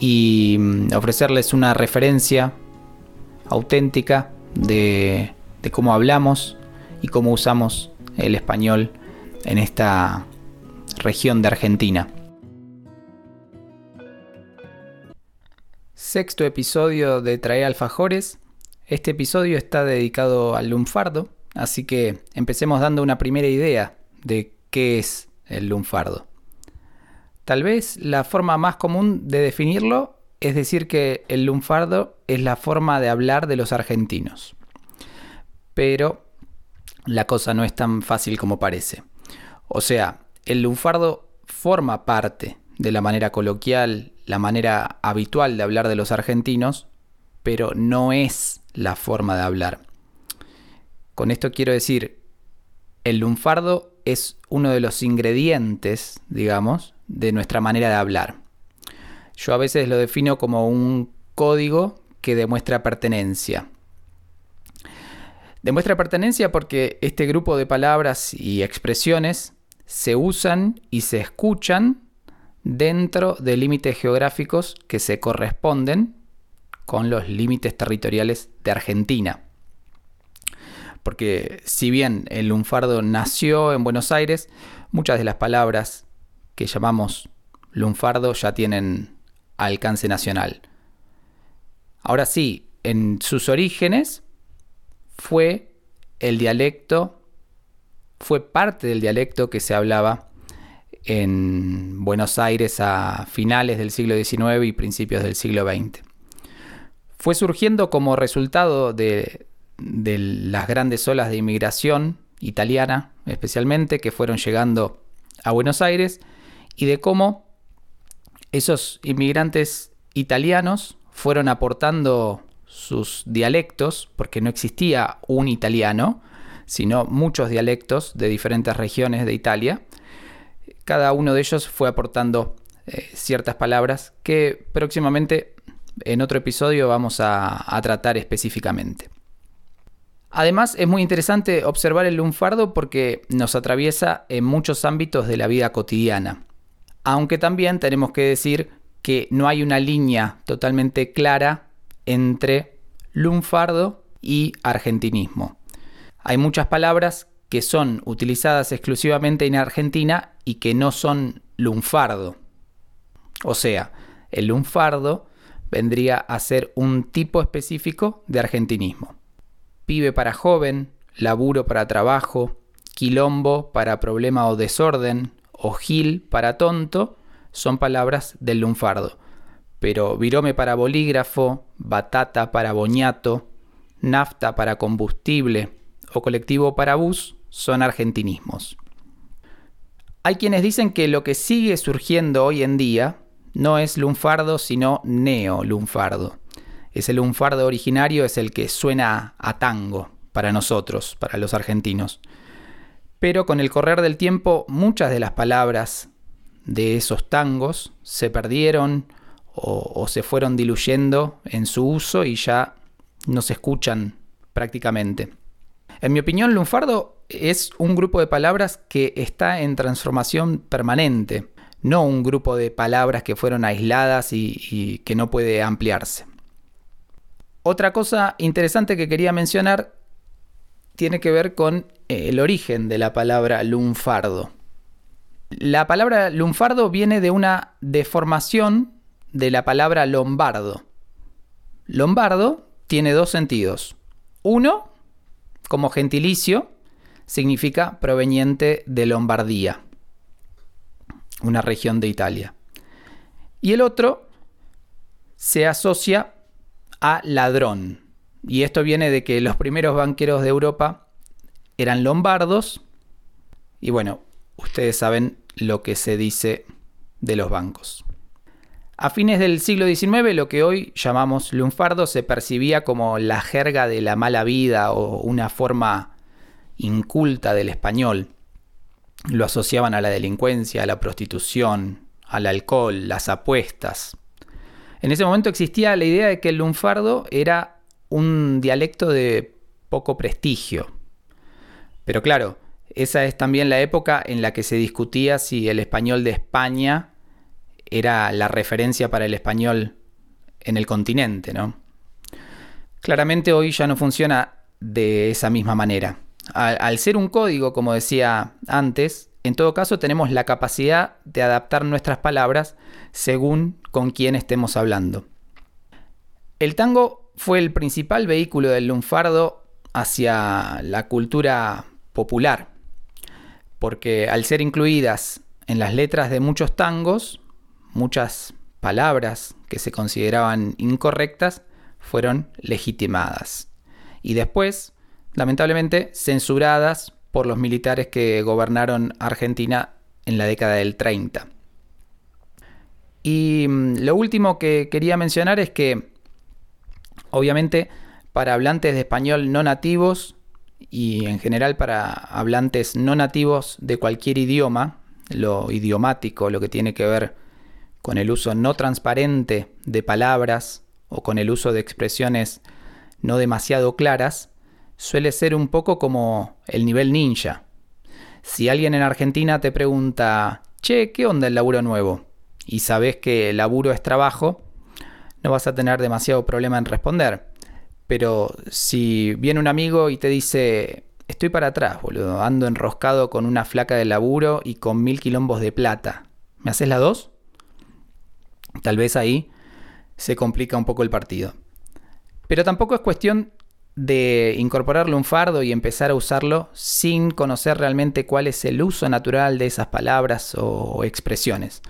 y mm, ofrecerles una referencia auténtica de, cómo hablamos y cómo usamos el español en esta región de Argentina. Sexto episodio de Trae Alfajores. Este episodio está dedicado al lunfardo, así que empecemos dando una primera idea de qué es el lunfardo. Tal vez la forma más común de definirlo es decir que el lunfardo es la forma de hablar de los argentinos. Pero la cosa no es tan fácil como parece. O sea, el lunfardo forma parte de la manera coloquial, la manera habitual de hablar de los argentinos, pero no es la forma de hablar. Con esto quiero decir, el lunfardo es uno de los ingredientes, digamos, de nuestra manera de hablar. Yo a veces lo defino como un código que demuestra pertenencia. Demuestra pertenencia porque este grupo de palabras y expresiones se usan y se escuchan dentro de límites geográficos que se corresponden con los límites territoriales de Argentina. Porque si bien el lunfardo nació en Buenos Aires, muchas de las palabras que llamamos lunfardo ya tienen alcance nacional. Ahora sí, en sus orígenes fue el dialecto, fue parte del dialecto que se hablaba en Buenos Aires a finales del siglo XIX y principios del siglo XX. Fue surgiendo como resultado de, de las grandes olas de inmigración italiana, especialmente, que fueron llegando a Buenos Aires y de cómo esos inmigrantes italianos fueron aportando sus dialectos, porque no existía un italiano, sino muchos dialectos de diferentes regiones de Italia. Cada uno de ellos fue aportando eh, ciertas palabras que próximamente en otro episodio vamos a, a tratar específicamente. Además, es muy interesante observar el lunfardo porque nos atraviesa en muchos ámbitos de la vida cotidiana aunque también tenemos que decir que no hay una línea totalmente clara entre lunfardo y argentinismo. Hay muchas palabras que son utilizadas exclusivamente en Argentina y que no son lunfardo. O sea, el lunfardo vendría a ser un tipo específico de argentinismo. Pibe para joven, laburo para trabajo, quilombo para problema o desorden, o gil para tonto son palabras del lunfardo, pero virome para bolígrafo, batata para boñato, nafta para combustible o colectivo para bus son argentinismos. Hay quienes dicen que lo que sigue surgiendo hoy en día no es lunfardo sino neo-lunfardo. Ese lunfardo originario es el que suena a tango para nosotros, para los argentinos pero con el correr del tiempo muchas de las palabras de esos tangos se perdieron o, se fueron diluyendo en su uso y ya no se escuchan prácticamente. En mi opinión, lunfardo es un grupo de palabras que está en transformación permanente, no un grupo de palabras que fueron aisladas y que no puede ampliarse. Otra cosa interesante que quería mencionar tiene que ver con el origen de la palabra lunfardo. La palabra lunfardo viene de una deformación de la palabra lombardo. Lombardo tiene dos sentidos. Uno, como gentilicio, significa proveniente de Lombardía, una región de Italia. Y el otro se asocia a ladrón. Y esto viene de que los primeros banqueros de Europa eran lombardos. Y bueno, ustedes saben lo que se dice de los bancos. A fines del siglo XIX, lo que hoy llamamos lunfardo se percibía como la jerga de la mala vida o una forma inculta del español. Lo asociaban a la delincuencia, a la prostitución, al alcohol, las apuestas. En ese momento existía la idea de que el lunfardo era un dialecto de poco prestigio. Pero claro, esa es también la época en la que se discutía si el español de España era la referencia para el español en el continente, ¿no? Claramente hoy ya no funciona de esa misma manera. Al, ser un código, como decía antes, en todo caso tenemos la capacidad de adaptar nuestras palabras según con quién estemos hablando. El tango fue el principal vehículo del lunfardo hacia la cultura popular, porque al ser incluidas en las letras de muchos tangos, muchas palabras que se consideraban incorrectas fueron legitimadas. Y después, lamentablemente, censuradas por los militares que gobernaron Argentina en la década del 30. Y mm, lo último que quería mencionar es que, obviamente, para hablantes de español no nativos y en general para hablantes no nativos de cualquier idioma, lo idiomático, lo que tiene que ver con el uso no transparente de palabras o con el uso de expresiones no demasiado claras, suele ser un poco como el nivel ninja. Si alguien en Argentina te pregunta, che, ¿qué onda el laburo nuevo? Y sabes que el laburo es trabajo, no vas a tener demasiado problema en responder. Pero si viene un amigo y te dice, estoy para atrás, boludo, ando enroscado con una flaca de laburo y con mil quilombos de plata, ¿me haces la dos? Tal vez ahí se complica un poco el partido. Pero tampoco es cuestión de incorporarle un fardo y empezar a usarlo sin conocer realmente cuál es el uso natural de esas palabras o expresiones.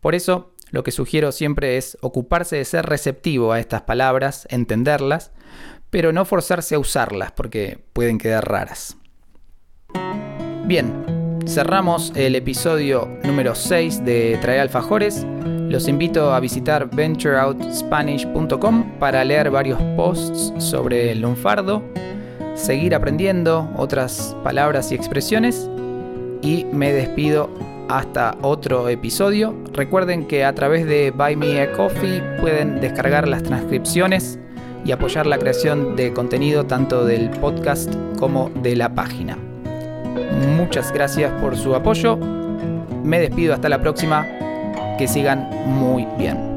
Por eso, lo que sugiero siempre es ocuparse de ser receptivo a estas palabras, entenderlas, pero no forzarse a usarlas porque pueden quedar raras. Bien, cerramos el episodio número 6 de Traer Alfajores. Los invito a visitar ventureoutspanish.com para leer varios posts sobre el lunfardo, seguir aprendiendo otras palabras y expresiones y me despido hasta otro episodio. Recuerden que a través de Buy Me a Coffee pueden descargar las transcripciones y apoyar la creación de contenido tanto del podcast como de la página. Muchas gracias por su apoyo. Me despido hasta la próxima que sigan muy bien.